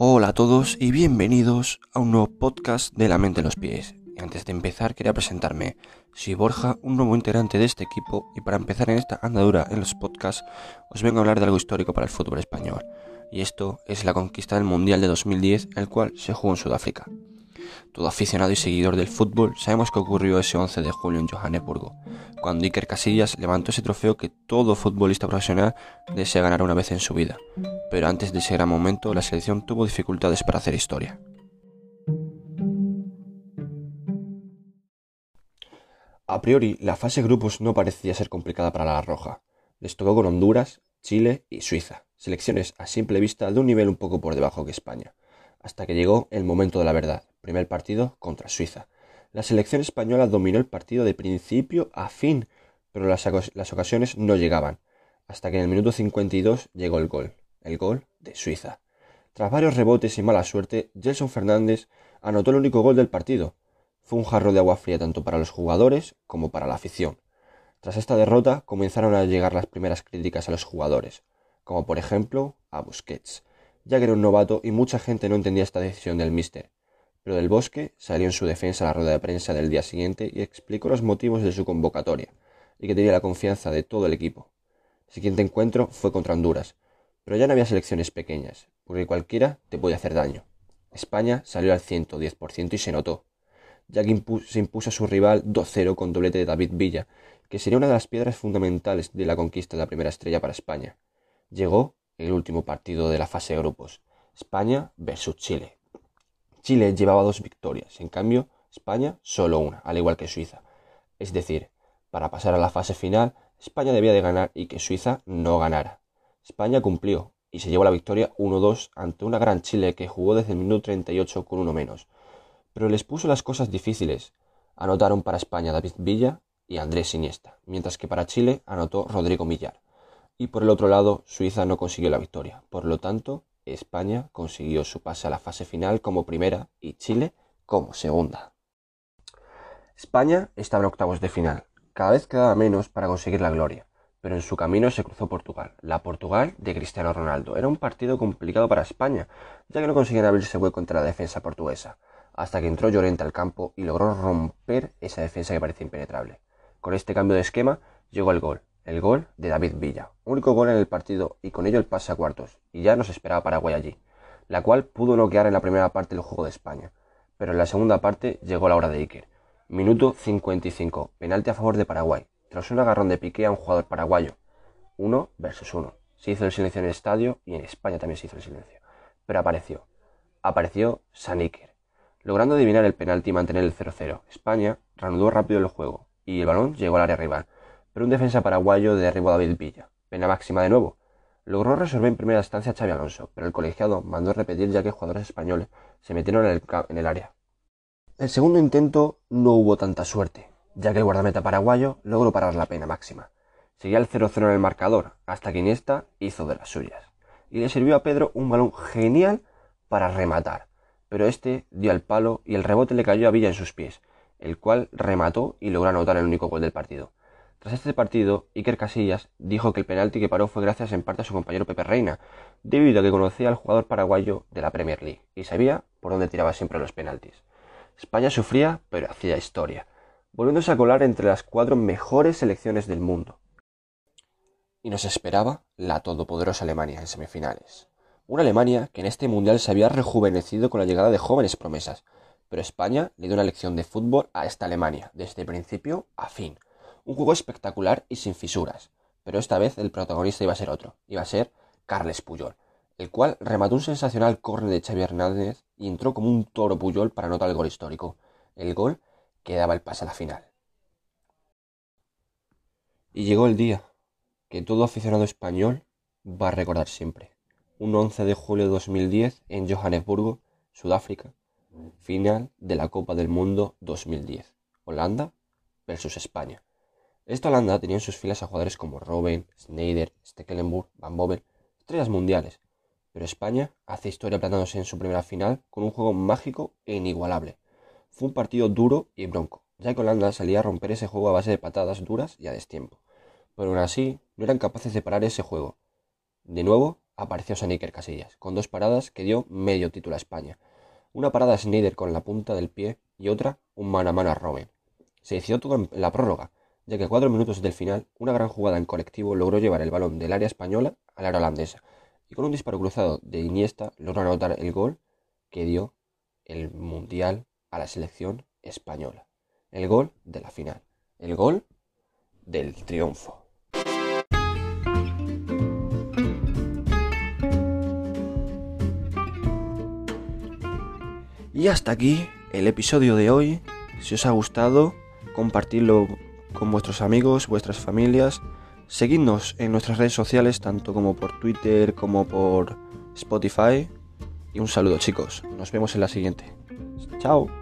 Hola a todos y bienvenidos a un nuevo podcast de La Mente en los Pies. Y antes de empezar quería presentarme. Soy Borja, un nuevo integrante de este equipo y para empezar en esta andadura en los podcasts os vengo a hablar de algo histórico para el fútbol español. Y esto es la conquista del Mundial de 2010, el cual se jugó en Sudáfrica. Todo aficionado y seguidor del fútbol sabemos que ocurrió ese 11 de julio en Johannesburgo, cuando Iker Casillas levantó ese trofeo que todo futbolista profesional desea ganar una vez en su vida. Pero antes de ese gran momento, la selección tuvo dificultades para hacer historia. A priori, la fase grupos no parecía ser complicada para la Roja. Les tocó con Honduras, Chile y Suiza, selecciones a simple vista de un nivel un poco por debajo que España, hasta que llegó el momento de la verdad, primer partido contra Suiza. La selección española dominó el partido de principio a fin, pero las, ocasiones no llegaban, hasta que en el minuto 52 llegó el gol, el gol de Suiza. Tras varios rebotes y mala suerte, Gelson Fernández anotó el único gol del partido. Fue un jarro de agua fría tanto para los jugadores como para la afición. Tras esta derrota comenzaron a llegar las primeras críticas a los jugadores, como por ejemplo a Busquets, ya que era un novato y mucha gente no entendía esta decisión del míster, Del Bosque salió en su defensa a la rueda de prensa del día siguiente y explicó los motivos de su convocatoria y que tenía la confianza de todo el equipo. El siguiente encuentro fue contra Honduras, pero ya no había selecciones pequeñas, porque cualquiera te puede hacer daño. España salió al 110% y se notó, ya que se impuso a su rival 2-0 con doblete de David Villa, que sería una de las piedras fundamentales de la conquista de la primera estrella para España. Llegó el último partido de la fase de grupos, España versus Chile. Chile llevaba dos victorias, en cambio España solo una, al igual que Suiza. Es decir, para pasar a la fase final, España debía de ganar y que Suiza no ganara. España cumplió y se llevó la victoria 1-2 ante una gran Chile que jugó desde el minuto 38 con uno menos. Pero les puso las cosas difíciles. Anotaron para España David Villa y Andrés Iniesta, mientras que para Chile anotó Rodrigo Millar. Y por el otro lado, Suiza no consiguió la victoria. Por lo tanto, España consiguió su pase a la fase final como primera y Chile como segunda. España estaba en octavos de final. Cada vez quedaba menos para conseguir la gloria, pero en su camino se cruzó Portugal, la Portugal de Cristiano Ronaldo. Era un partido complicado para España, ya que no conseguían abrirse hueco contra la defensa portuguesa, hasta que entró Llorente al campo y logró romper esa defensa que parecía impenetrable. Con este cambio de esquema llegó el gol, el gol de David Villa, único gol en el partido y con ello el pase a cuartos, y ya nos esperaba Paraguay allí, la cual pudo noquear en la primera parte del juego de España, pero en la segunda parte llegó la hora de Iker. Minuto 55, penalti a favor de Paraguay, tras un agarrón de piqué a un jugador paraguayo. Uno versus uno. Se hizo el silencio en el estadio y en España también se hizo el silencio. Pero apareció. Apareció San Iker, logrando adivinar el penalti y mantener el 0-0. España reanudó rápido el juego y el balón llegó al área rival pero un defensa paraguayo derribó a David Villa. Pena máxima de nuevo. Logró resolver en primera instancia a Xavi Alonso, pero el colegiado mandó repetir ya que jugadores españoles se metieron en el, en el área. El segundo intento no hubo tanta suerte, ya que el guardameta paraguayo logró parar la pena máxima. Seguía el 0-0 en el marcador, hasta que Iniesta hizo de las suyas. Y le sirvió a Pedro un balón genial para rematar, pero este dio al palo y el rebote le cayó a Villa en sus pies, el cual remató y logró anotar el único gol del partido. Tras este partido, Iker Casillas dijo que el penalti que paró fue gracias en parte a su compañero Pepe Reina, debido a que conocía al jugador paraguayo de la Premier League y sabía por dónde tiraba siempre los penaltis. España sufría, pero hacía historia, volviéndose a colar entre las cuatro mejores selecciones del mundo. Y nos esperaba la todopoderosa Alemania en semifinales. Una Alemania que en este mundial se había rejuvenecido con la llegada de jóvenes promesas, pero España le dio una lección de fútbol a esta Alemania, desde principio a fin un juego espectacular y sin fisuras, pero esta vez el protagonista iba a ser otro, iba a ser Carles Puyol, el cual remató un sensacional córner de Xavi Hernández y entró como un toro Puyol para anotar el gol histórico, el gol que daba el pase a la final. Y llegó el día que todo aficionado español va a recordar siempre. Un 11 de julio de 2010 en Johannesburgo, Sudáfrica, final de la Copa del Mundo 2010. Holanda versus España. Esta Holanda tenía en sus filas a jugadores como Robben, Schneider, Stekelenburg, Van Bommel, estrellas mundiales, pero España hace historia plantándose en su primera final con un juego mágico e inigualable. Fue un partido duro y bronco, ya que Holanda salía a romper ese juego a base de patadas duras y a destiempo, pero aún así no eran capaces de parar ese juego. De nuevo, apareció San Iker Casillas, con dos paradas que dio medio título a España. Una parada a Snyder con la punta del pie y otra un mano a mano a Robin. Se decidió todo en la prórroga, ya que a cuatro minutos del final, una gran jugada en colectivo logró llevar el balón del área española al área holandesa, y con un disparo cruzado de Iniesta logró anotar el gol que dio el Mundial a la selección española. El gol de la final. El gol del triunfo. Y hasta aquí el episodio de hoy. Si os ha gustado, compartidlo con vuestros amigos, vuestras familias. Seguidnos en nuestras redes sociales, tanto como por Twitter como por Spotify. Y un saludo chicos. Nos vemos en la siguiente. Chao.